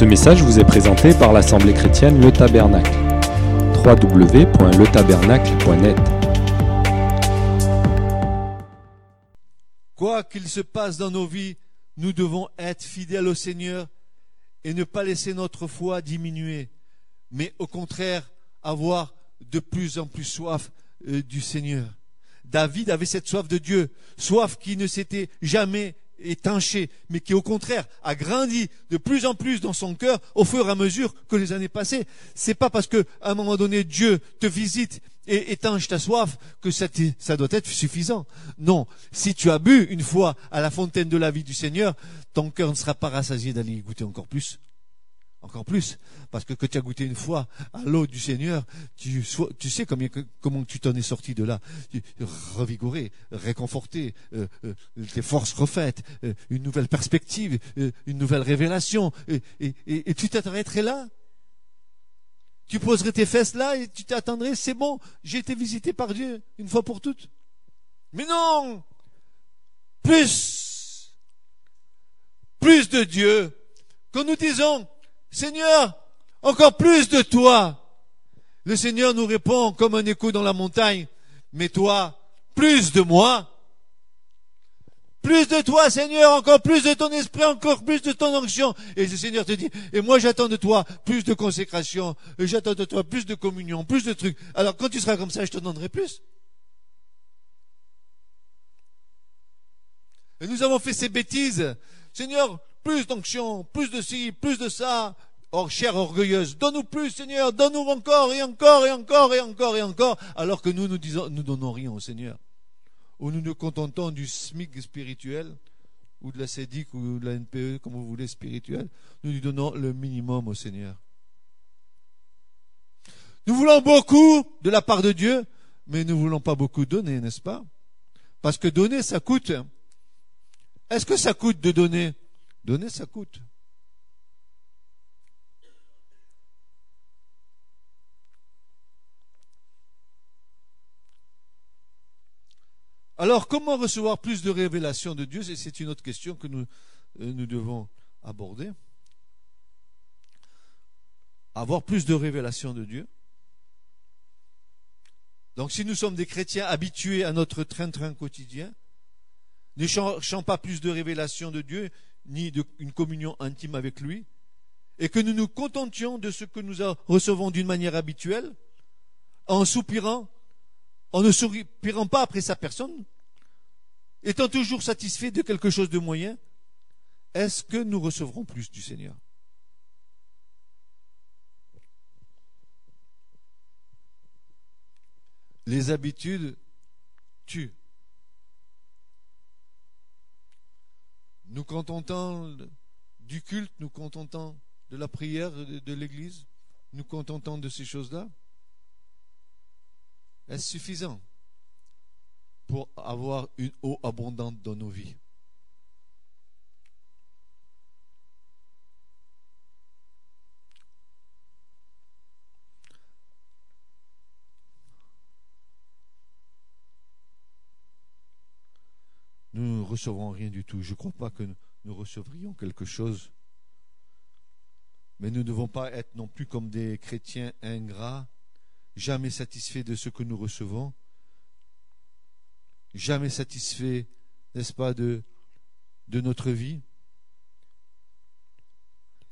Ce message vous est présenté par l'Assemblée chrétienne Le Tabernacle. www.letabernacle.net Quoi qu'il se passe dans nos vies, nous devons être fidèles au Seigneur et ne pas laisser notre foi diminuer, mais au contraire avoir de plus en plus soif euh, du Seigneur. David avait cette soif de Dieu, soif qui ne s'était jamais étanché, mais qui au contraire a grandi de plus en plus dans son cœur au fur et à mesure que les années passaient. C'est pas parce que à un moment donné Dieu te visite et étanche ta soif que ça, doit être suffisant. Non, si tu as bu une fois à la fontaine de la vie du Seigneur, ton cœur ne sera pas rassasié d'aller y goûter encore plus. Encore plus, parce que que tu as goûté une fois à l'eau du Seigneur, tu, tu sais combien, comment tu t'en es sorti de là, revigoré, réconforté, euh, euh, tes forces refaites, euh, une nouvelle perspective, euh, une nouvelle révélation, et, et, et, tu t'arrêterais là? Tu poserais tes fesses là et tu t'attendrais, c'est bon, j'ai été visité par Dieu une fois pour toutes. Mais non, plus, plus de Dieu. Quand nous disons, Seigneur, encore plus de toi. Le Seigneur nous répond comme un écho dans la montagne, mais toi, plus de moi. Plus de toi, Seigneur, encore plus de ton esprit, encore plus de ton onction. Et le Seigneur te dit, et moi j'attends de toi plus de consécration, j'attends de toi plus de communion, plus de trucs. Alors quand tu seras comme ça, je te donnerai plus. Nous avons fait ces bêtises. Seigneur, plus d'onction, plus de ci, plus de ça. Oh, chère orgueilleuse, donne-nous plus, Seigneur, donne-nous encore et encore et encore et encore et encore, alors que nous nous disons, nous donnons rien au Seigneur. Ou nous nous contentons du SMIC spirituel, ou de la CEDIC, ou de la NPE, comme vous voulez, spirituel. Nous lui donnons le minimum au Seigneur. Nous voulons beaucoup de la part de Dieu, mais nous ne voulons pas beaucoup donner, n'est-ce pas? Parce que donner, ça coûte. Est-ce que ça coûte de donner? Donner, ça coûte. Alors, comment recevoir plus de révélations de Dieu? C'est une autre question que nous, euh, nous devons aborder. Avoir plus de révélations de Dieu. Donc, si nous sommes des chrétiens habitués à notre train-train quotidien, ne cherchons pas plus de révélations de Dieu, ni d'une communion intime avec lui, et que nous nous contentions de ce que nous recevons d'une manière habituelle, en soupirant, en ne soupirant pas après sa personne, étant toujours satisfait de quelque chose de moyen, est-ce que nous recevrons plus du Seigneur? Les habitudes tuent. Nous contentons du culte, nous contentons de la prière de, l'Église, nous contentons de ces choses-là. Est-ce suffisant pour avoir une eau abondante dans nos vies? Nous ne recevrons rien du tout. Je ne crois pas que nous recevrions quelque chose. Mais nous ne devons pas être non plus comme des chrétiens ingrats, jamais satisfaits de ce que nous recevons, jamais satisfaits, n'est-ce pas, de, de notre vie.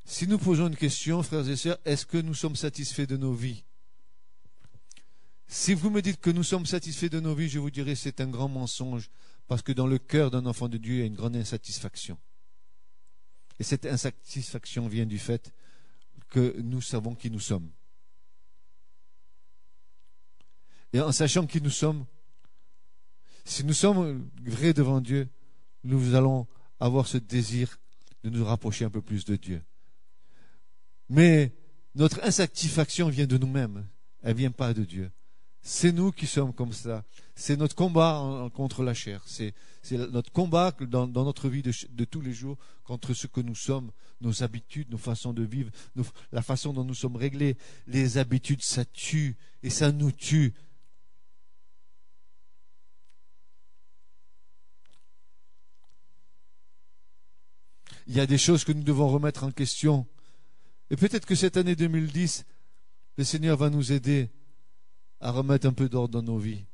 Si nous posons une question, frères et sœurs, est-ce que nous sommes satisfaits de nos vies? Si vous me dites que nous sommes satisfaits de nos vies, je vous dirai c'est un grand mensonge. Parce que dans le cœur d'un enfant de Dieu, il y a une grande insatisfaction. Et cette insatisfaction vient du fait que nous savons qui nous sommes. Et en sachant qui nous sommes, si nous sommes vrais devant Dieu, nous allons avoir ce désir de nous rapprocher un peu plus de Dieu. Mais notre insatisfaction vient de nous-mêmes, elle ne vient pas de Dieu. C'est nous qui sommes comme ça. C'est notre combat contre la chair. C'est notre combat dans, notre vie de, tous les jours contre ce que nous sommes, nos habitudes, nos façons de vivre, la façon dont nous sommes réglés. Les habitudes, ça tue et ça nous tue. Il y a des choses que nous devons remettre en question. Et peut-être que cette année 2010, le Seigneur va nous aider à remettre un peu d'ordre dans nos vies.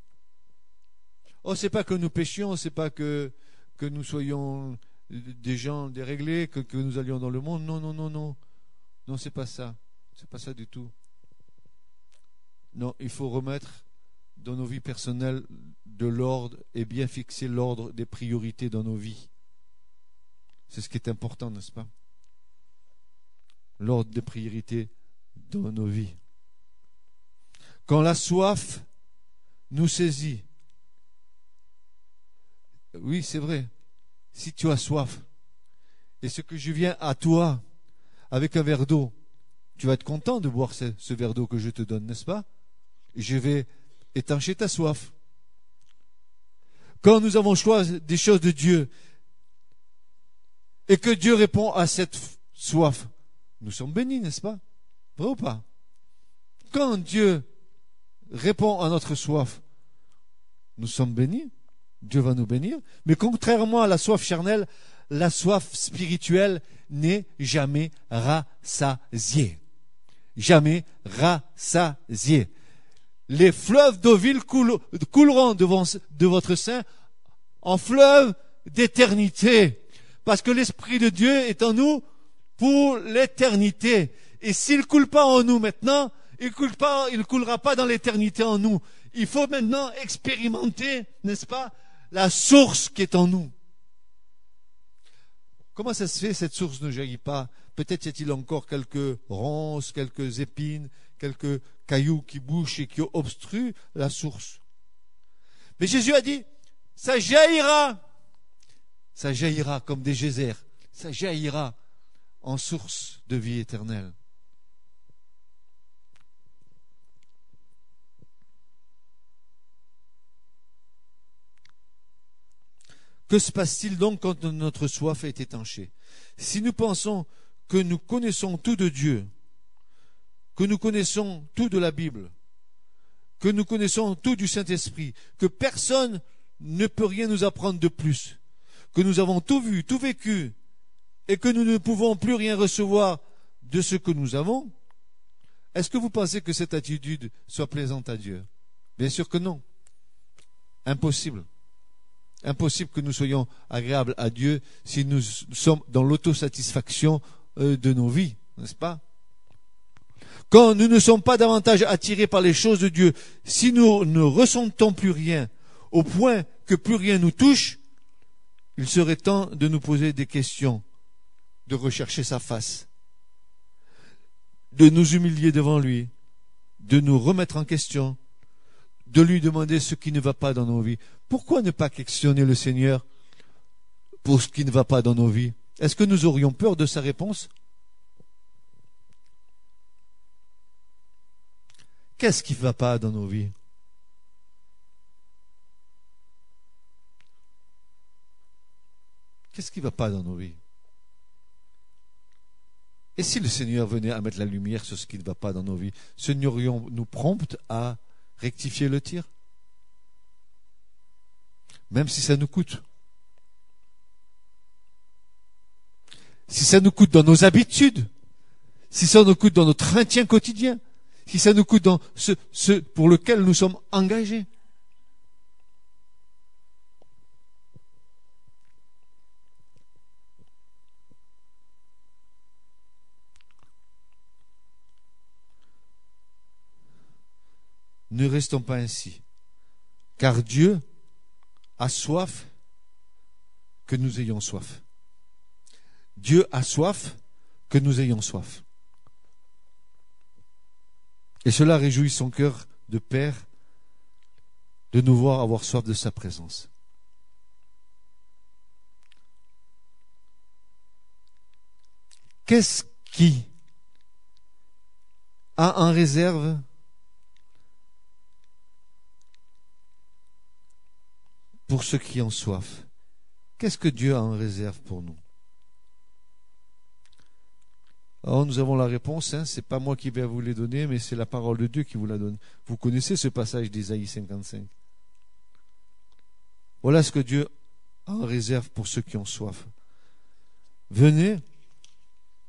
Oh, c'est pas que nous péchions, c'est pas que, nous soyons des gens déréglés, que, que nous allions dans le monde. Non, non, non, non. Non, c'est pas ça. C'est pas ça du tout. Non, il faut remettre dans nos vies personnelles de l'ordre et bien fixer l'ordre des priorités dans nos vies. C'est ce qui est important, n'est-ce pas? L'ordre des priorités dans nos vies. Quand la soif nous saisit, oui, c'est vrai, si tu as soif, et ce que je viens à toi avec un verre d'eau, tu vas être content de boire ce, verre d'eau que je te donne, n'est-ce pas? Je vais étancher ta soif. Quand nous avons choisi des choses de Dieu et que Dieu répond à cette soif, nous sommes bénis, n'est-ce pas? Vrai ou pas? Quand Dieu répond à notre soif, nous sommes bénis. Dieu va nous bénir. Mais contrairement à la soif charnelle, la soif spirituelle n'est jamais rassasiée. Jamais rassasiée. Les fleuves d'eau couleront devant, de votre sein en fleuve d'éternité. Parce que l'Esprit de Dieu est en nous pour l'éternité. Et s'il coule pas en nous maintenant, il ne coulera pas dans l'éternité en nous. Il faut maintenant expérimenter, n'est-ce pas, la source qui est en nous. Comment ça se fait cette source ne jaillit pas? Peut-être y a-t-il encore quelques ronces, quelques épines, quelques cailloux qui bouchent et qui obstruent la source. Mais Jésus a dit, ça jaillira, ça jaillira comme des geysers, ça jaillira en source de vie éternelle. Que se passe-t-il donc quand notre soif est étanchée? Si nous pensons que nous connaissons tout de Dieu, que nous connaissons tout de la Bible, que nous connaissons tout du Saint-Esprit, que personne ne peut rien nous apprendre de plus, que nous avons tout vu, tout vécu, et que nous ne pouvons plus rien recevoir de ce que nous avons, est-ce que vous pensez que cette attitude soit plaisante à Dieu? Bien sûr que non. Impossible. Impossible que nous soyons agréables à Dieu si nous sommes dans l'autosatisfaction euh, de nos vies, n'est-ce pas? Quand nous ne sommes pas davantage attirés par les choses de Dieu, si nous ne ressentons plus rien, au point que plus rien nous touche, il serait temps de nous poser des questions, de rechercher sa face, de nous humilier devant lui, de nous remettre en question, de lui demander ce qui ne va pas dans nos vies. Pourquoi ne pas questionner le Seigneur pour ce qui ne va pas dans nos vies? Est-ce que nous aurions peur de sa réponse? Qu'est-ce qui ne va pas dans nos vies? Qu'est-ce qui ne va pas dans nos vies? Et si le Seigneur venait à mettre la lumière sur ce qui ne va pas dans nos vies, serions-nous promptes à rectifier le tir Même si ça nous coûte. Si ça nous coûte dans nos habitudes, si ça nous coûte dans notre maintien quotidien, si ça nous coûte dans ce, ce pour lequel nous sommes engagés. Ne restons pas ainsi, car Dieu a soif que nous ayons soif. Dieu a soif que nous ayons soif. Et cela réjouit son cœur de Père de nous voir avoir soif de sa présence. Qu'est-ce qui a en réserve pour ceux qui ont soif Qu'est-ce que Dieu a en réserve pour nous? Alors nous avons la réponse, hein, c'est pas moi qui vais vous les donner, mais c'est la parole de Dieu qui vous la donne. Vous connaissez ce passage d'Isaïe 55. Voilà ce que Dieu a en réserve pour ceux qui ont soif. Venez,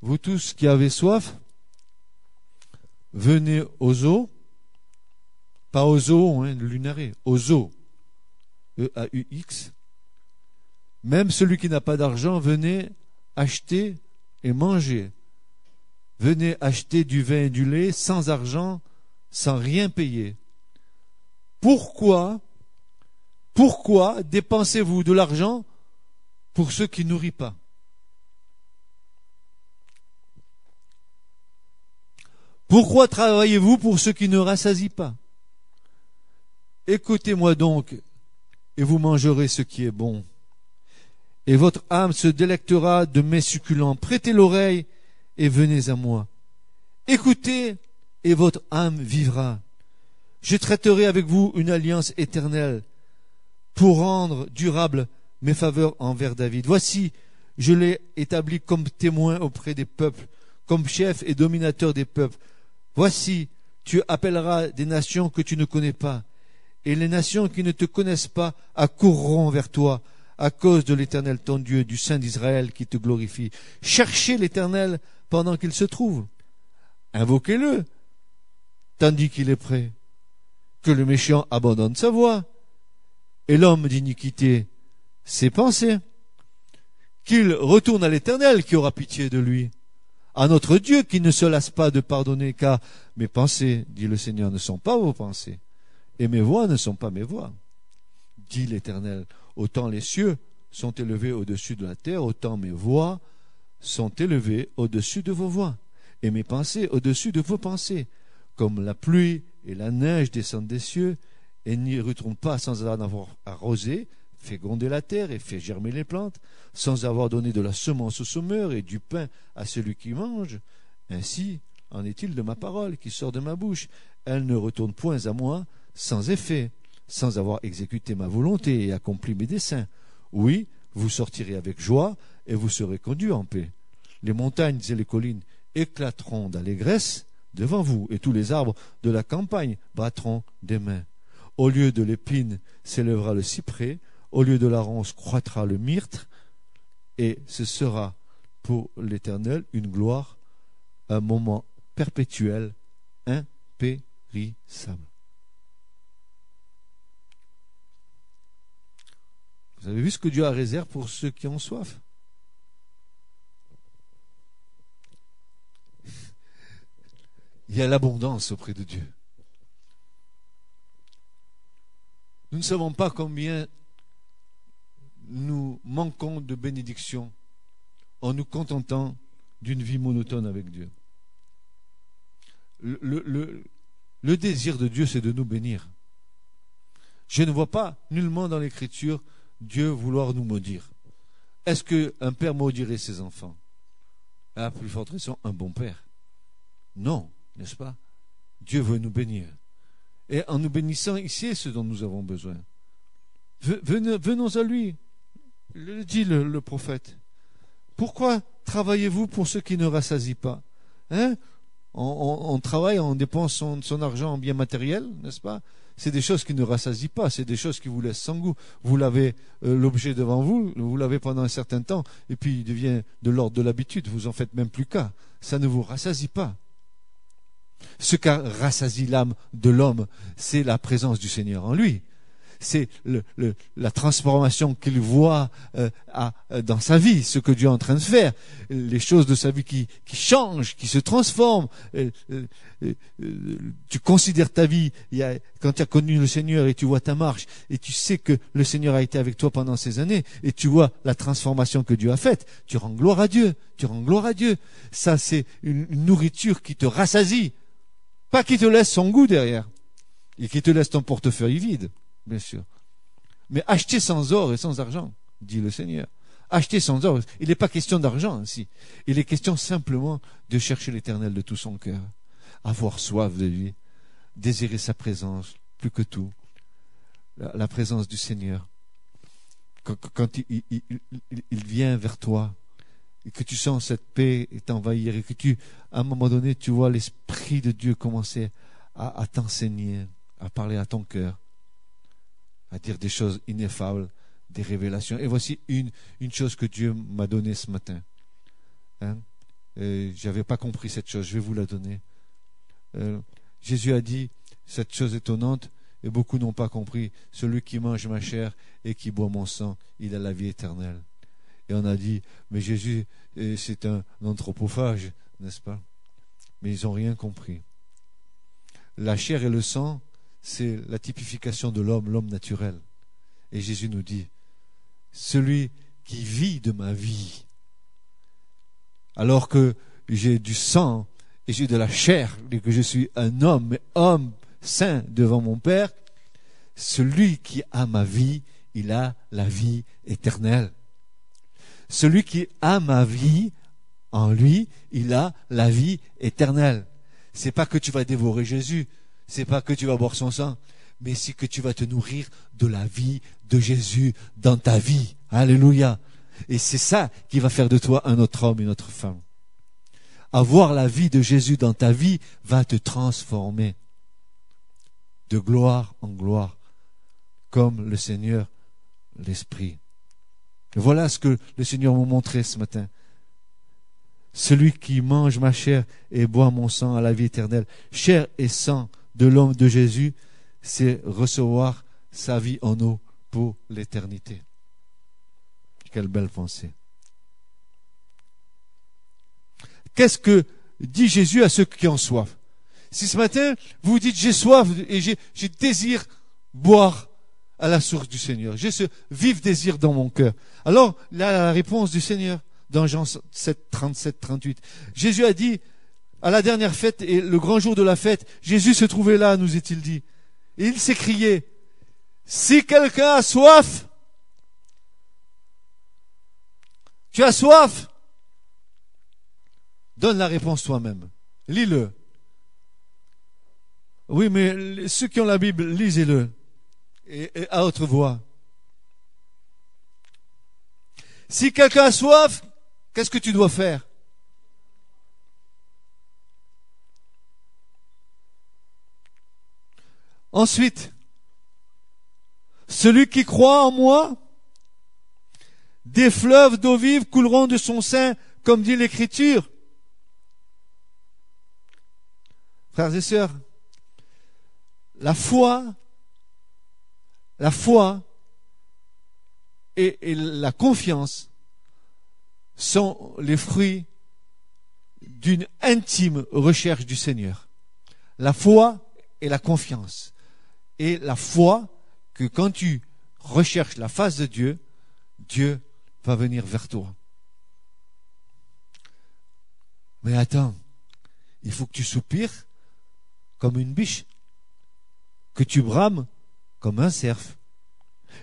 vous tous qui avez soif, venez aux eaux, pas aux eaux, hein, lunaré, aux eaux, E-A-U-X. Même celui qui n'a pas d'argent, venez acheter et manger. Venez acheter du vin et du lait sans argent, sans rien payer. Pourquoi, pourquoi dépensez-vous de l'argent pour ceux qui nourrit pas? Pourquoi travaillez-vous pour ceux qui ne rassasient pas? Écoutez-moi donc, et vous mangerez ce qui est bon. Et votre âme se délectera de mes succulents. Prêtez l'oreille et venez à moi. Écoutez, et votre âme vivra. Je traiterai avec vous une alliance éternelle pour rendre durable mes faveurs envers David. Voici, je l'ai établi comme témoin auprès des peuples, comme chef et dominateur des peuples. Voici, tu appelleras des nations que tu ne connais pas, et les nations qui ne te connaissent pas accourront vers toi à cause de l'Éternel ton Dieu, du Saint d'Israël qui te glorifie. Cherchez l'Éternel pendant qu'il se trouve. Invoquez-le, tandis qu'il est prêt. Que le méchant abandonne sa voie, et l'homme d'iniquité ses pensées. Qu'il retourne à l'Éternel qui aura pitié de lui à notre Dieu qui ne se lasse pas de pardonner, car mes pensées, dit le Seigneur, ne sont pas vos pensées, et mes voix ne sont pas mes voix. Dit l'Éternel, autant les cieux sont élevés au-dessus de la terre, autant mes voix sont élevées au-dessus de vos voix, et mes pensées au-dessus de vos pensées. Comme la pluie et la neige descendent des cieux, et n'y retournent pas sans en avoir arrosé, fait gronder la terre et fait germer les plantes, sans avoir donné de la semence au sommeur et du pain à celui qui mange. Ainsi en est-il de ma parole qui sort de ma bouche. Elle ne retourne point à moi sans effet, sans avoir exécuté ma volonté et accompli mes desseins. Oui, vous sortirez avec joie et vous serez conduits en paix. Les montagnes et les collines éclateront d'allégresse devant vous, et tous les arbres de la campagne battront des mains. Au lieu de l'épine s'élèvera le cyprès, au lieu de la ronce croîtra le myrte, et ce sera pour l'Éternel une gloire, un moment perpétuel, impérissable. Vous avez vu ce que Dieu a réservé pour ceux qui ont soif? Il y a l'abondance auprès de Dieu. Nous ne savons pas combien nous manquons de bénédiction en nous contentant d'une vie monotone avec Dieu. Le, désir de Dieu, c'est de nous bénir. Je ne vois pas nullement dans l'Écriture Dieu vouloir nous maudire. Est-ce qu'un père maudirait ses enfants? À plus forte raison, un bon père. Non, n'est-ce pas? Dieu veut nous bénir. Et en nous bénissant, il sait ce dont nous avons besoin. Venons à lui. Le dit le, prophète. Pourquoi travaillez-vous pour ceux qui ne rassasient pas? Hein? On, travaille, on dépense son, argent en biens matériels, n'est-ce pas? C'est des choses qui ne rassasient pas, c'est des choses qui vous laissent sans goût. Vous l'avez euh, l'objet devant vous, vous l'avez pendant un certain temps, et puis il devient de l'ordre de l'habitude, vous en faites même plus cas. Ça ne vous rassasie pas. Ce qui rassasie l'âme de l'homme, c'est la présence du Seigneur en lui c'est la transformation qu'il voit euh, dans sa vie, ce que Dieu est en train de faire, les choses de sa vie qui, changent, qui se transforment. Euh, euh, tu considères ta vie quand tu as connu le Seigneur et tu vois ta marche et tu sais que le Seigneur a été avec toi pendant ces années et tu vois la transformation que Dieu a faite. Tu rends gloire à Dieu, tu rends gloire à Dieu. Ça, c'est une nourriture qui te rassasie, pas qui te laisse son goût derrière et qui te laisse ton portefeuille vide bien sûr. Mais acheter sans or et sans argent, dit le Seigneur. Acheter sans or. Il n'est pas question d'argent ainsi. Il est question simplement de chercher l'éternel de tout son cœur, avoir soif de lui, désirer sa présence plus que tout, la, présence du Seigneur. Quand, il, vient vers toi, et que tu sens cette paix t'envahir, et que tu, à un moment donné, tu vois l'Esprit de Dieu commencer à t'enseigner, à parler à ton cœur, à dire des choses ineffables, des révélations. Et voici une, chose que Dieu m'a donnée ce matin. Hein? Je n'avais pas compris cette chose, je vais vous la donner. euh, Jésus a dit cette chose étonnante, et beaucoup n'ont pas compris, celui qui mange ma chair et qui boit mon sang, il a la vie éternelle. Et on a dit, mais Jésus, euh, c'est un anthropophage, n'est-ce pas? Mais ils n'ont rien compris. La chair et le sang, c'est la typification de l'homme, l'homme naturel. Et Jésus nous dit, celui qui vit de ma vie, alors que j'ai du sang et j'ai de la chair, et que je suis un homme, mais homme saint devant mon Père, celui qui a ma vie, il a la vie éternelle. Celui qui a ma vie, en lui, il a la vie éternelle. C'est pas que tu vas dévorer Jésus, c'est pas que tu vas boire son sang, mais c'est que tu vas te nourrir de la vie de Jésus dans ta vie. Alléluia. Et c'est ça qui va faire de toi un autre homme, une autre femme. Avoir la vie de Jésus dans ta vie va te transformer de gloire en gloire, comme le Seigneur l'Esprit. Voilà ce que le Seigneur m'a montré ce matin. Celui qui mange ma chair et boit mon sang à la vie éternelle, chair et sang de l'homme de Jésus, c'est recevoir sa vie en eau pour l'éternité. Quelle belle pensée. Qu'est-ce que dit Jésus à ceux qui ont soif? Si ce matin, vous vous dites j'ai soif et j'ai désir boire à la source du Seigneur, j'ai ce vif désir dans mon cœur. Alors, là, la réponse du Seigneur dans Jean 7, 37, 38. Jésus a dit, à la dernière fête et le grand jour de la fête, Jésus se trouvait là, nous est-il dit. Et il s'écriait, si quelqu'un a soif, tu as soif, donne la réponse toi-même. Lis-le. Oui, mais ceux qui ont la Bible, lisez-le. Et, à haute voix. Si quelqu'un a soif, qu'est-ce que tu dois faire? Ensuite, celui qui croit en moi, des fleuves d'eau vive couleront de son sein, comme dit l'Écriture. Frères et sœurs, la foi, la foi et, et la confiance sont les fruits d'une intime recherche du Seigneur. La foi et la confiance et la foi que quand tu recherches la face de Dieu, Dieu va venir vers toi. Mais attends, il faut que tu soupires comme une biche, que tu brames comme un cerf,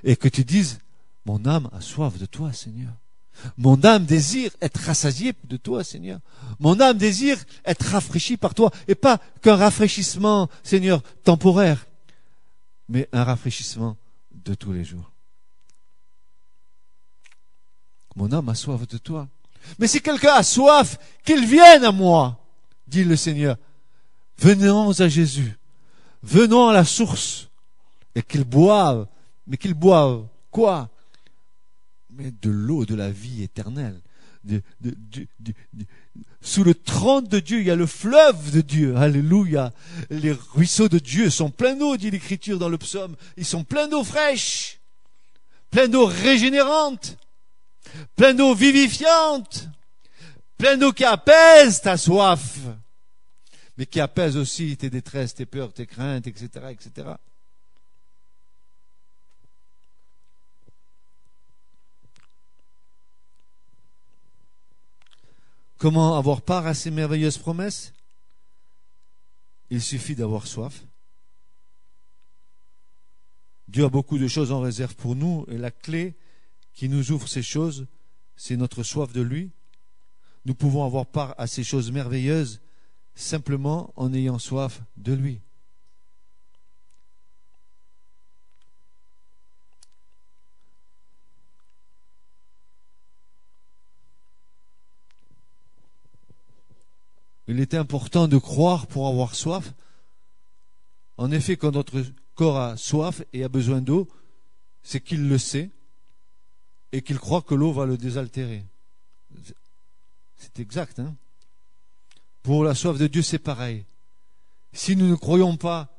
et que tu dises, mon âme a soif de toi, Seigneur. Mon âme désire être rassasiée de toi, Seigneur. Mon âme désire être rafraîchie par toi, et pas qu'un rafraîchissement, Seigneur, temporaire, mais un rafraîchissement de tous les jours. Mon âme a soif de toi. Mais si quelqu'un a soif, qu'il vienne à moi, dit le Seigneur. Venons à Jésus. Venons à la source. Et qu'il boive. Mais qu'il boive quoi? Mais de l'eau de la vie éternelle. Sous le trône de Dieu, il y a le fleuve de Dieu. Alléluia. Les ruisseaux de Dieu sont pleins d'eau, dit l'Écriture dans le psaume. Ils sont pleins d'eau fraîche, pleins d'eau régénérante, pleins d'eau vivifiante, pleins d'eau qui apaise ta soif, mais qui apaise aussi tes détresses, tes peurs, tes craintes, etc., etc. Comment avoir part à ces merveilleuses promesses? Il suffit d'avoir soif. Dieu a beaucoup de choses en réserve pour nous et la clé qui nous ouvre ces choses, c'est notre soif de lui. Nous pouvons avoir part à ces choses merveilleuses simplement en ayant soif de lui. Il est important de croire pour avoir soif. En effet, quand notre corps a soif et a besoin d'eau, c'est qu'il le sait et qu'il croit que l'eau va le désaltérer. C'est exact. Hein pour la soif de Dieu, c'est pareil. si nous ne croyons pas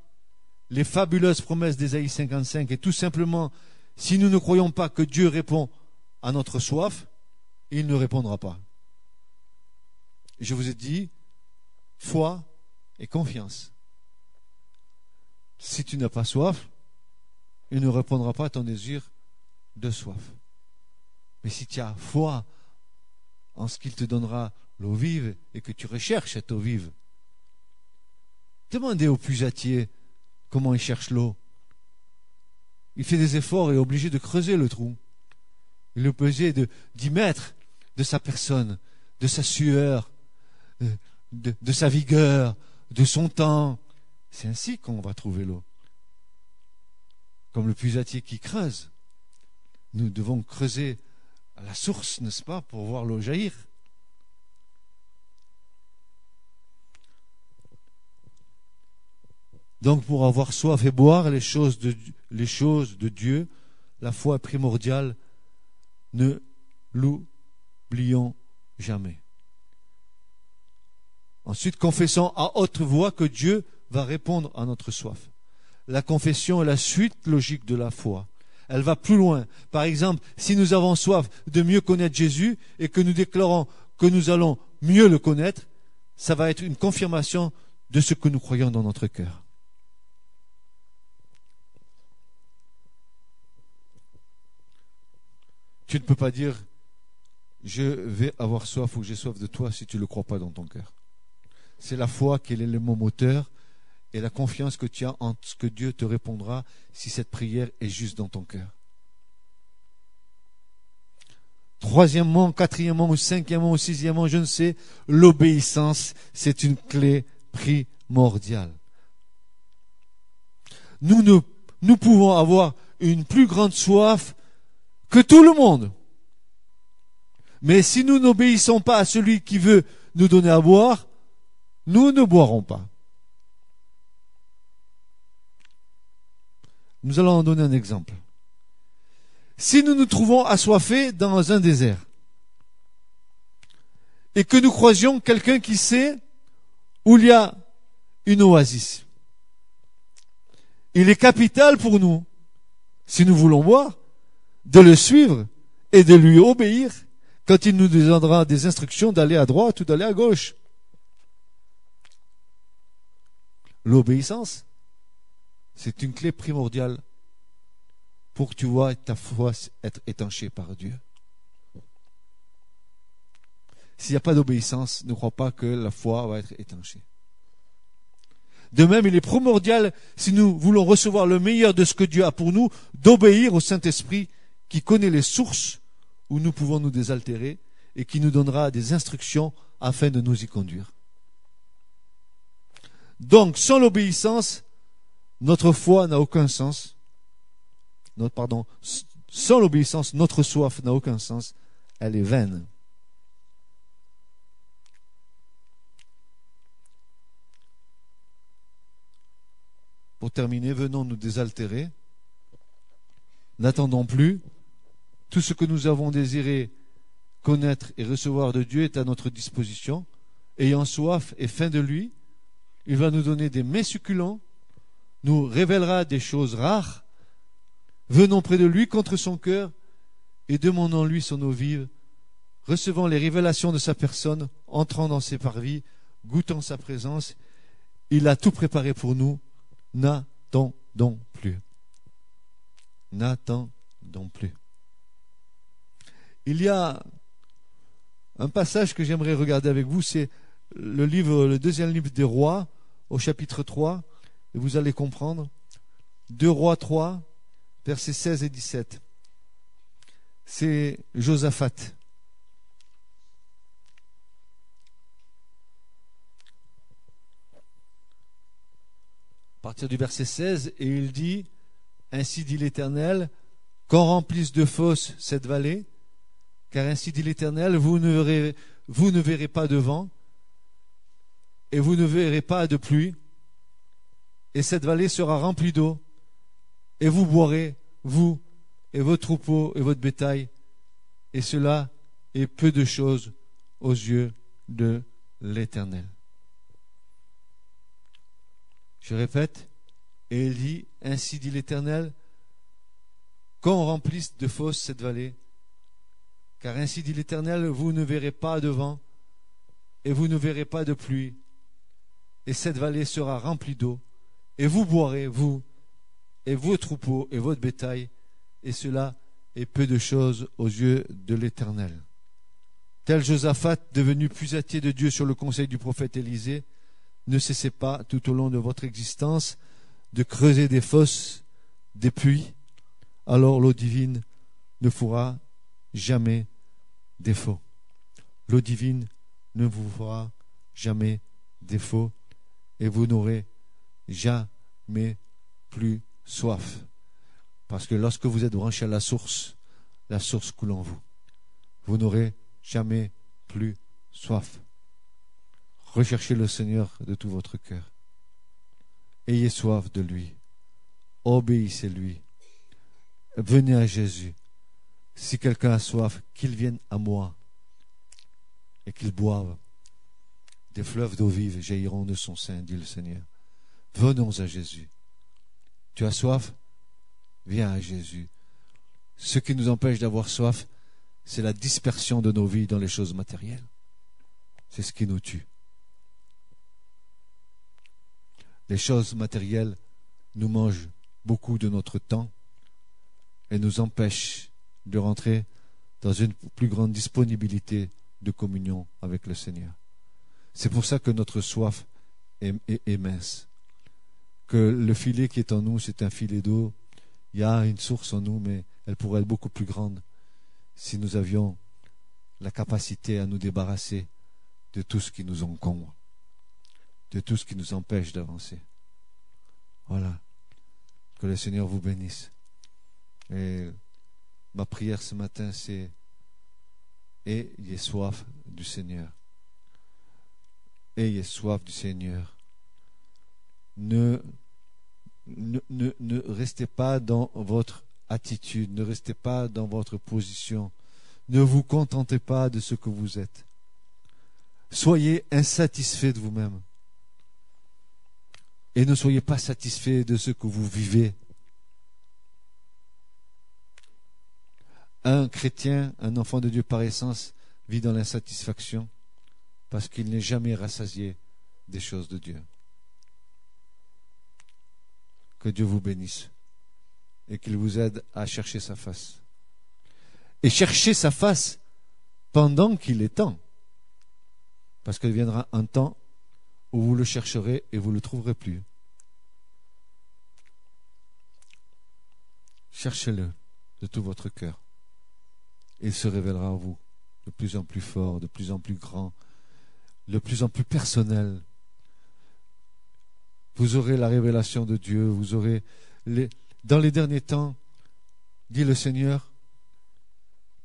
les fabuleuses promesses d'Ésaïe 55 et tout simplement si nous ne croyons pas que Dieu répond à notre soif, il ne répondra pas. Je vous ai dit, foi et confiance. Si tu n'as pas soif, il ne répondra pas à ton désir de soif. Mais si tu as foi en ce qu'il te donnera l'eau vive et que tu recherches cette eau vive, demandez au puisatier comment il cherche l'eau. Il fait des efforts et est obligé de creuser le trou. Il est obligé d'y mettre de sa personne, de sa sueur, euh, de, sa vigueur, de son temps. C'est ainsi qu'on va trouver l'eau. Comme le puisatier qui creuse. Nous devons creuser à la source, n'est-ce pas, pour voir l'eau jaillir. Donc pour avoir soif et boire les choses de, les choses de Dieu, la foi primordiale. Ne l'oublions jamais. Ensuite, confessons à haute voix que Dieu va répondre à notre soif. La confession est la suite logique de la foi. Elle va plus loin. Par exemple, si nous avons soif de mieux connaître Jésus et que nous déclarons que nous allons mieux le connaître, ça va être une confirmation de ce que nous croyons dans notre cœur. Tu ne peux pas dire je vais avoir soif ou j'ai soif de toi si tu ne le crois pas dans ton cœur. C'est la foi qui est l'élément moteur et la confiance que tu as en ce que Dieu te répondra si cette prière est juste dans ton cœur. Troisièmement, quatrièmement ou cinquièmement ou sixièmement, je ne sais, l'obéissance, c'est une clé primordiale. Nous, nous pouvons avoir une plus grande soif que tout le monde. Mais si nous n'obéissons pas à celui qui veut nous donner à boire, nous ne boirons pas. Nous allons en donner un exemple. Si nous nous trouvons assoiffés dans un désert et que nous croisions quelqu'un qui sait où il y a une oasis, il est capital pour nous, si nous voulons boire, de le suivre et de lui obéir quand il nous donnera des instructions d'aller à droite ou d'aller à gauche. L'obéissance, c'est une clé primordiale pour que tu vois ta foi être étanchée par Dieu. S'il n'y a pas d'obéissance, ne crois pas que la foi va être étanchée. De même, il est primordial, si nous voulons recevoir le meilleur de ce que Dieu a pour nous, d'obéir au Saint-Esprit qui connaît les sources où nous pouvons nous désaltérer et qui nous donnera des instructions afin de nous y conduire. Donc, sans l'obéissance, notre foi n'a aucun sens. Notre, pardon, sans l'obéissance, notre soif n'a aucun sens. Elle est vaine. Pour terminer, venons nous désaltérer. N'attendons plus. Tout ce que nous avons désiré connaître et recevoir de Dieu est à notre disposition. Ayant soif et faim de lui, il va nous donner des mets succulents, nous révélera des choses rares. Venons près de lui contre son cœur et demandons-lui son eau vive. Recevant les révélations de sa personne, entrant dans ses parvis, goûtant sa présence. Il a tout préparé pour nous. N'attendons plus. N'attendons plus. Il y a un passage que j'aimerais regarder avec vous, c'est le livre, le deuxième livre des rois, au chapitre 3, et vous allez comprendre. 2 rois 3, versets 16 et 17. C'est Josaphat. À partir du verset 16, et il dit, Ainsi dit l'Éternel, qu'on remplisse de fosses cette vallée, car ainsi dit l'Éternel, vous ne verrez, pas de vent, et vous ne verrez pas de pluie, et cette vallée sera remplie d'eau, et vous boirez, vous et vos troupeaux et votre bétail, et cela est peu de choses aux yeux de l'Éternel. Je répète, et il dit, ainsi dit l'Éternel, qu'on remplisse de fosses cette vallée, car ainsi dit l'Éternel, vous ne verrez pas de vent, et vous ne verrez pas de pluie, et cette vallée sera remplie d'eau, et vous boirez, vous, et vos troupeaux, et votre bétail, et cela est peu de choses aux yeux de l'Éternel. Tel Josaphat, devenu puisatier de Dieu sur le conseil du prophète Élisée, ne cessez pas tout au long de votre existence de creuser des fosses, des puits, alors l'eau divine ne fera jamais défaut. L'eau divine ne vous fera jamais défaut et vous n'aurez jamais plus soif. Parce que lorsque vous êtes branché à la source, la source coule en vous. Vous n'aurez jamais plus soif. Recherchez le Seigneur de tout votre cœur. Ayez soif de lui. Obéissez-lui. Venez à Jésus. Si quelqu'un a soif, qu'il vienne à moi et qu'il boive. Des fleuves d'eau vive jailliront de son sein, dit le Seigneur. Venons à Jésus. Tu as soif? Viens à Jésus. Ce qui nous empêche d'avoir soif, c'est la dispersion de nos vies dans les choses matérielles. C'est ce qui nous tue. Les choses matérielles nous mangent beaucoup de notre temps et nous empêchent de rentrer dans une plus grande disponibilité de communion avec le Seigneur. C'est pour ça que notre soif est, mince. Que le filet qui est en nous, c'est un filet d'eau. Il y a une source en nous, mais elle pourrait être beaucoup plus grande si nous avions la capacité à nous débarrasser de tout ce qui nous encombre, de tout ce qui nous empêche d'avancer. Voilà. Que le Seigneur vous bénisse. Et ma prière ce matin, c'est ayez soif du Seigneur. Ayez soif du Seigneur. Ne, ne, restez pas dans votre attitude, ne restez pas dans votre position. Ne vous contentez pas de ce que vous êtes. Soyez insatisfait de vous-même. Et ne soyez pas satisfait de ce que vous vivez. Un chrétien, un enfant de Dieu par essence, vit dans l'insatisfaction parce qu'il n'est jamais rassasié des choses de Dieu. Que Dieu vous bénisse et qu'il vous aide à chercher sa face. Et chercher sa face pendant qu'il est temps. Parce qu'il viendra un temps où vous le chercherez et vous ne le trouverez plus. Cherchez-le de tout votre cœur. Il se révélera à vous de plus en plus fort, de plus en plus grand, de plus en plus personnel. Vous aurez la révélation de Dieu, vous aurez dans les derniers temps, dit le Seigneur,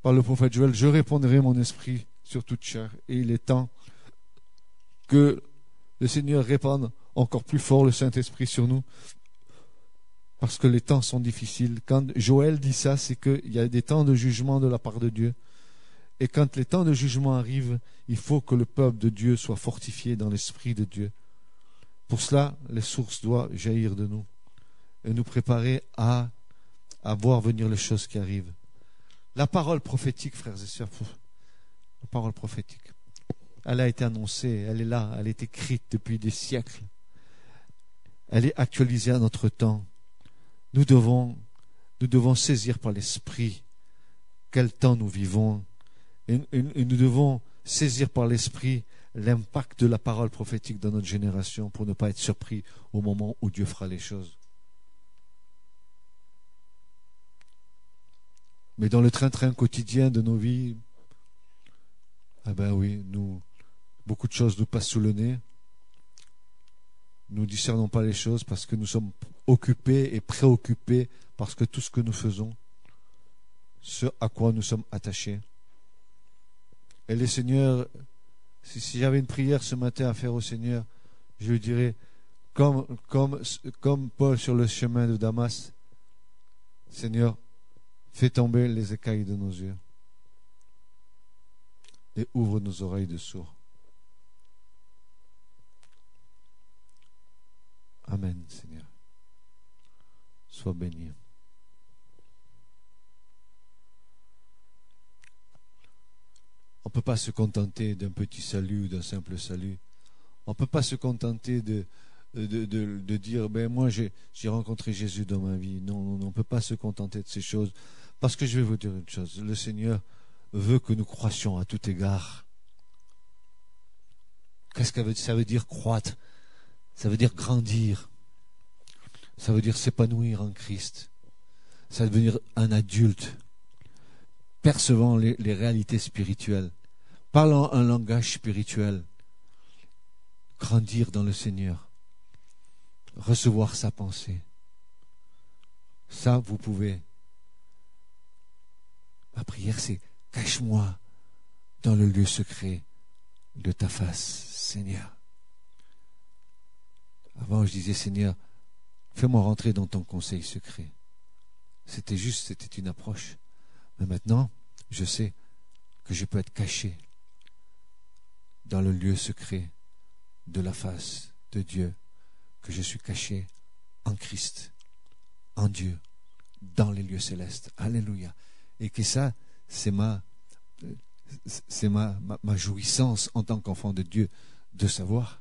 par le prophète Joël, je répondrai mon esprit sur toute chair. Et il est temps que le Seigneur répande encore plus fort le Saint-Esprit sur nous, parce que les temps sont difficiles. Quand Joël dit ça, c'est qu'il y a des temps de jugement de la part de Dieu. Et quand les temps de jugement arrivent, il faut que le peuple de Dieu soit fortifié dans l'Esprit de Dieu. Pour cela, les sources doivent jaillir de nous et nous préparer à, voir venir les choses qui arrivent. La parole prophétique, frères et sœurs, la parole prophétique, elle a été annoncée, elle est là, elle est écrite depuis des siècles. Elle est actualisée à notre temps. Nous devons, nous devons saisir par l'esprit quel temps nous vivons et, nous devons saisir par l'esprit l'impact de la parole prophétique dans notre génération pour ne pas être surpris au moment où Dieu fera les choses. Mais dans le train-train quotidien de nos vies, eh ben oui, nous, beaucoup de choses nous passent sous le nez. Nous ne discernons pas les choses parce que nous sommes occupés et préoccupés parce que tout ce que nous faisons, ce à quoi nous sommes attachés. Et le Seigneur, si, j'avais une prière ce matin à faire au Seigneur, je lui dirais, comme, comme, comme Paul sur le chemin de Damas, Seigneur, Fais tomber les écailles de nos yeux et ouvre nos oreilles de sourds. Amen, Seigneur. Sois béni. On ne peut pas se contenter d'un petit salut d'un simple salut. On ne peut pas se contenter de, dire ben moi j'ai rencontré Jésus dans ma vie. Non, non, on ne peut pas se contenter de ces choses. Parce que je vais vous dire une chose, le Seigneur veut que nous croissions à tout égard. Qu'est-ce que ça veut dire croître? Ça veut dire grandir. Ça veut dire s'épanouir en Christ. Ça veut devenir un adulte, percevant les, réalités spirituelles, parlant un langage spirituel, grandir dans le Seigneur, recevoir sa pensée. Ça, vous pouvez. Ma prière, c'est cache-moi dans le lieu secret de ta face, Seigneur. Avant, je disais, Seigneur, fais-moi rentrer dans ton conseil secret. C'était juste, c'était une approche. Mais maintenant, je sais que je peux être caché dans le lieu secret de la face de Dieu, que je suis caché en Christ, en Dieu, dans les lieux célestes. Alléluia. Et que ça, c'est ma, c'est ma, jouissance en tant qu'enfant de Dieu de savoir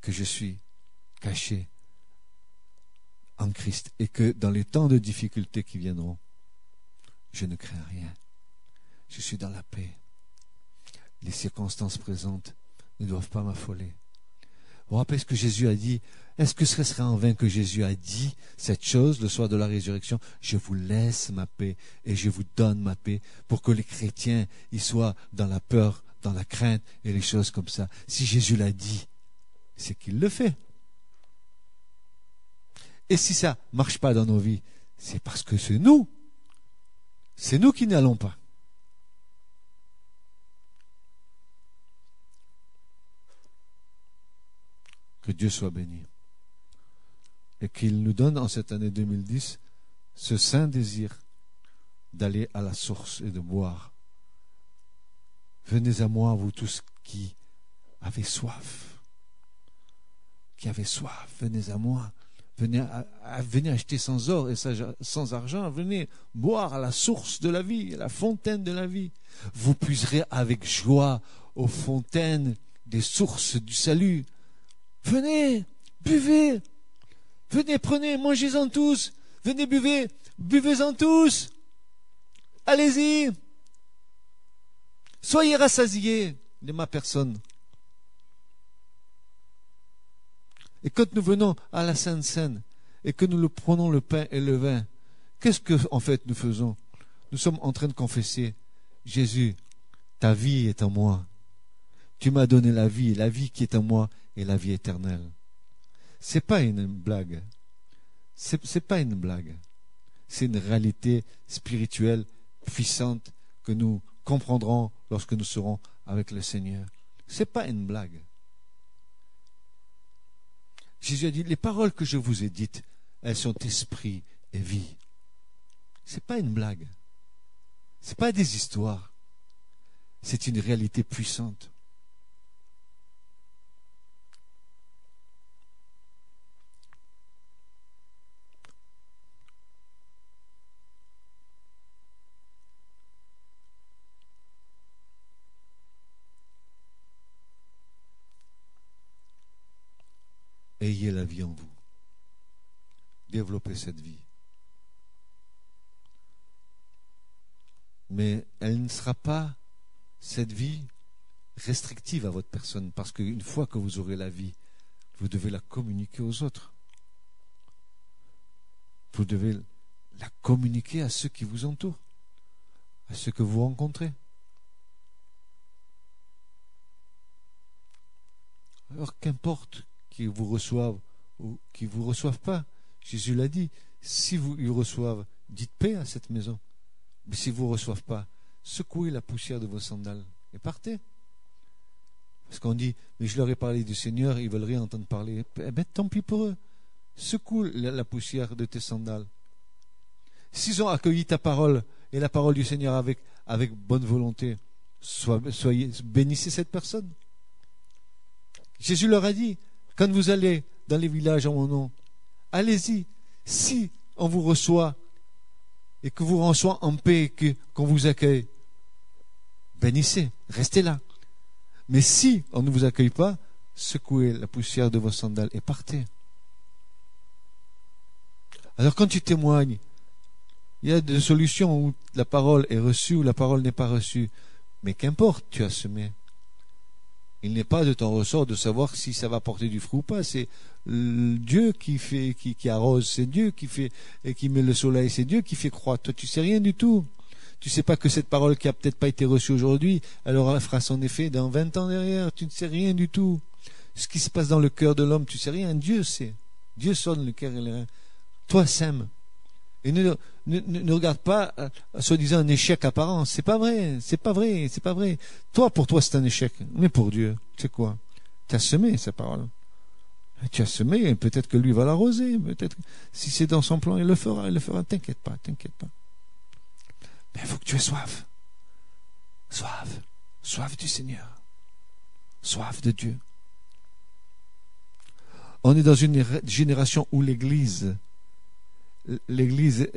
que je suis caché en Christ et que dans les temps de difficulté qui viendront, je ne crains rien. Je suis dans la paix. Les circonstances présentes ne doivent pas m'affoler. Vous rappelez ce que Jésus a dit? Est-ce que ce serait en vain que Jésus a dit cette chose le soir de la résurrection? Je vous laisse ma paix et je vous donne ma paix pour que les chrétiens y soient dans la peur, dans la crainte et les choses comme ça. Si Jésus l'a dit, c'est qu'il le fait. Et si ça marche pas dans nos vies, c'est parce que c'est nous. C'est nous qui n'allons pas. Que Dieu soit béni. Et qu'il nous donne en cette année 2010 ce saint désir d'aller à la source et de boire. Venez à moi, vous tous qui avez soif. Qui avez soif, venez à moi. Venez, acheter sans or et sans argent. Venez boire à la source de la vie, à la fontaine de la vie. Vous puiserez avec joie aux fontaines des sources du salut. Venez, buvez. Venez, prenez, mangez-en tous. Venez, buvez. Buvez-en tous. Allez-y. Soyez rassasiés de ma personne. Et quand nous venons à la Sainte Seine et que nous le prenons le pain et le vin, qu'est-ce que en fait nous faisons? Nous sommes en train de confesser Jésus, ta vie est en moi. Tu m'as donné la vie, la vie qui est en moi et la vie éternelle. C'est pas une blague. C'est, c'est pas une blague. C'est une réalité spirituelle puissante que nous comprendrons lorsque nous serons avec le Seigneur. C'est pas une blague. Jésus a dit les paroles que je vous ai dites, elles sont esprit et vie. C'est pas une blague. C'est pas des histoires. C'est une réalité puissante. Ayez la vie en vous. Développez cette vie. Mais elle ne sera pas, cette vie, restrictive à votre personne, parce qu'une fois que vous aurez la vie, vous devez la communiquer aux autres. Vous devez la communiquer à ceux qui vous entourent, à ceux que vous rencontrez. Alors qu'importe qui vous reçoivent ou qui ne vous reçoivent pas. Jésus l'a dit, si vous y reçoivent, dites paix à cette maison. Mais si vous ne reçoivent pas, secouez la poussière de vos sandales et partez. Parce qu'on dit, mais je leur ai parlé du Seigneur, ils veulent rien entendre parler. Eh bien, tant pis pour eux. Secoue la, poussière de tes sandales. S'ils ont accueilli ta parole et la parole du Seigneur avec, avec bonne volonté, soyez, bénissez cette personne. Jésus leur a dit, quand vous allez dans les villages en mon nom. Allez-y. Si on vous reçoit et que vous reçoit en paix et qu'on vous accueille, bénissez, restez là. Mais si on ne vous accueille pas, secouez la poussière de vos sandales et partez. Alors quand tu témoignes, il y a des solutions où la parole est reçue ou la parole n'est pas reçue. Mais qu'importe, tu as semé. Il n'est pas de ton ressort de savoir si ça va porter du fruit ou pas. C'est Dieu qui fait, qui, arrose, c'est Dieu qui fait et qui met le soleil, c'est Dieu qui fait croître. Toi, tu sais rien du tout. Tu sais pas que cette parole qui a peut-être pas été reçue aujourd'hui, alors elle fera son effet dans 20 ans derrière. Tu ne sais rien du tout. Ce qui se passe dans le cœur de l'homme, tu sais rien. Dieu sait. Dieu sonne le cœur et les reins. Toi, sème. Et ne, ne, ne regarde pas, euh, soi-disant, un échec apparent. C'est pas vrai. C'est pas vrai. C'est pas vrai. Toi, pour toi, c'est un échec. Mais pour Dieu, sais quoi? Tu as semé sa parole. Tu as semé, peut-être que lui va l'arroser. Peut-être si c'est dans son plan, il le fera. Il le fera. T'inquiète pas. T'inquiète pas. Mais il faut que tu aies soif. Soif. Soif du Seigneur. Soif de Dieu. On est dans une génération où l'Église, l'Église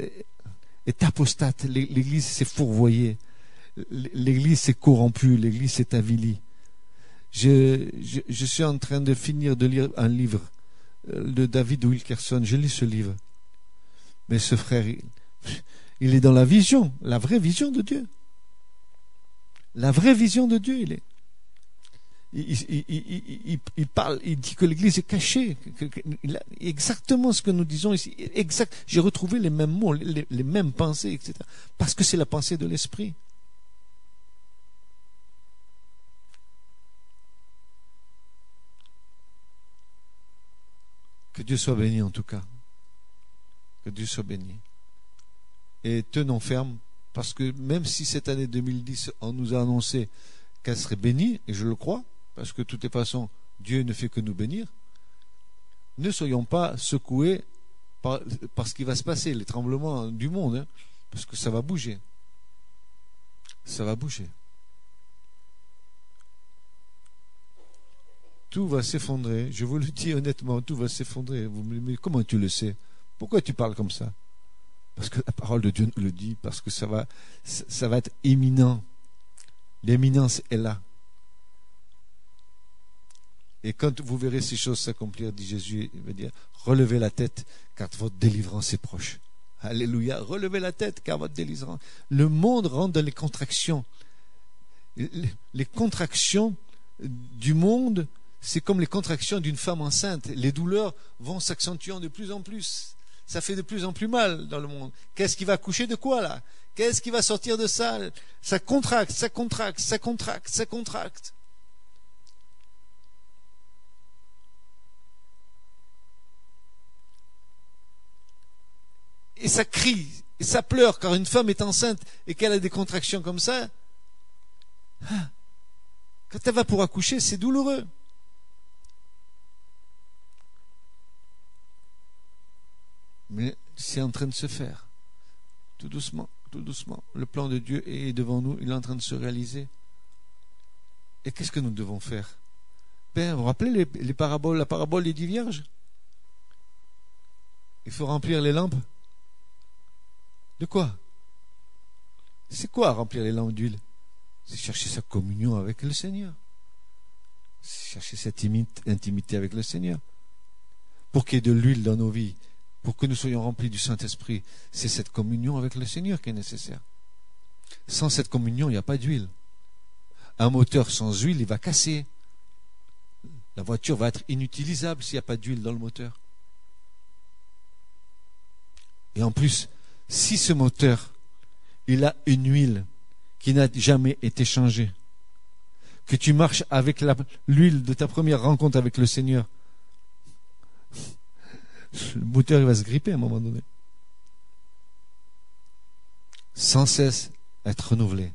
est apostate, l'Église s'est fourvoyée, l'Église s'est corrompue, l'Église s'est avilie. Je, suis en train de finir de lire un livre euh, de David Wilkerson. Je lis ce livre. Mais ce frère, il est dans la vision, la vraie vision de Dieu. La vraie vision de Dieu, il est. Il, parle, il dit que l'Église est cachée. exactement ce que nous disons ici. Exact. J'ai retrouvé les mêmes mots, les, les mêmes pensées, etc. Parce que c'est la pensée de l'Esprit. Que Dieu soit béni en tout cas. Que Dieu soit béni et tenons ferme, parce que même si cette année 2010, on nous a annoncé qu'elle serait bénie, et je le crois, parce que de toutes les façons, Dieu ne fait que nous bénir, ne soyons pas secoués par, ce qui va se passer, les tremblements du monde, hein, parce que ça va bouger. Ça va bouger. Tout va s'effondrer, je vous le dis honnêtement, tout va s'effondrer. Comment tu le sais? Pourquoi tu parles comme ça? Parce que la parole de Dieu nous le dit, parce que ça va, ça va être éminent. L'éminence est là. Et quand vous verrez ces choses s'accomplir, dit Jésus, il va dire, relevez la tête, car votre délivrance est proche. Alléluia, relevez la tête, car votre délivrance. Le monde rentre dans les contractions. Les contractions du monde, c'est comme les contractions d'une femme enceinte. Les douleurs vont s'accentuant de plus en plus ça fait de plus en plus mal dans le monde. Qu'est-ce qui va coucher de quoi là? Qu'est-ce qui va sortir de ça? Ça contracte, ça contracte, ça contracte, ça contracte. Et ça crie, et ça pleure, car une femme est enceinte et qu'elle a des contractions comme ça. Ah, quand elle va pour accoucher, c'est douloureux. Mais c'est en train de se faire. Tout doucement, tout doucement. Le plan de Dieu est devant nous, il est en train de se réaliser. Et qu'est-ce que nous devons faire? Ben, vous vous rappelez les, paraboles, la parabole des dix vierges? Il faut remplir les lampes. De quoi C'est quoi remplir les lampes d'huile C'est chercher sa communion avec le Seigneur. C'est chercher cette intimité avec le Seigneur. Pour qu'il y ait de l'huile dans nos vies, pour que nous soyons remplis du Saint-Esprit, c'est cette communion avec le Seigneur qui est nécessaire. Sans cette communion, il n'y a pas d'huile. Un moteur sans huile, il va casser. La voiture va être inutilisable s'il n'y a pas d'huile dans le moteur. Et en plus, si ce moteur, il a une huile qui n'a jamais été changée, que tu marches avec l'huile de ta première rencontre avec le Seigneur, le moteur va se gripper à un moment donné. Sans cesse être renouvelé.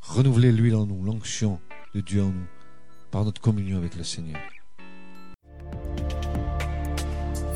Renouveler l'huile en nous, l'onction de Dieu en nous, par notre communion avec le Seigneur.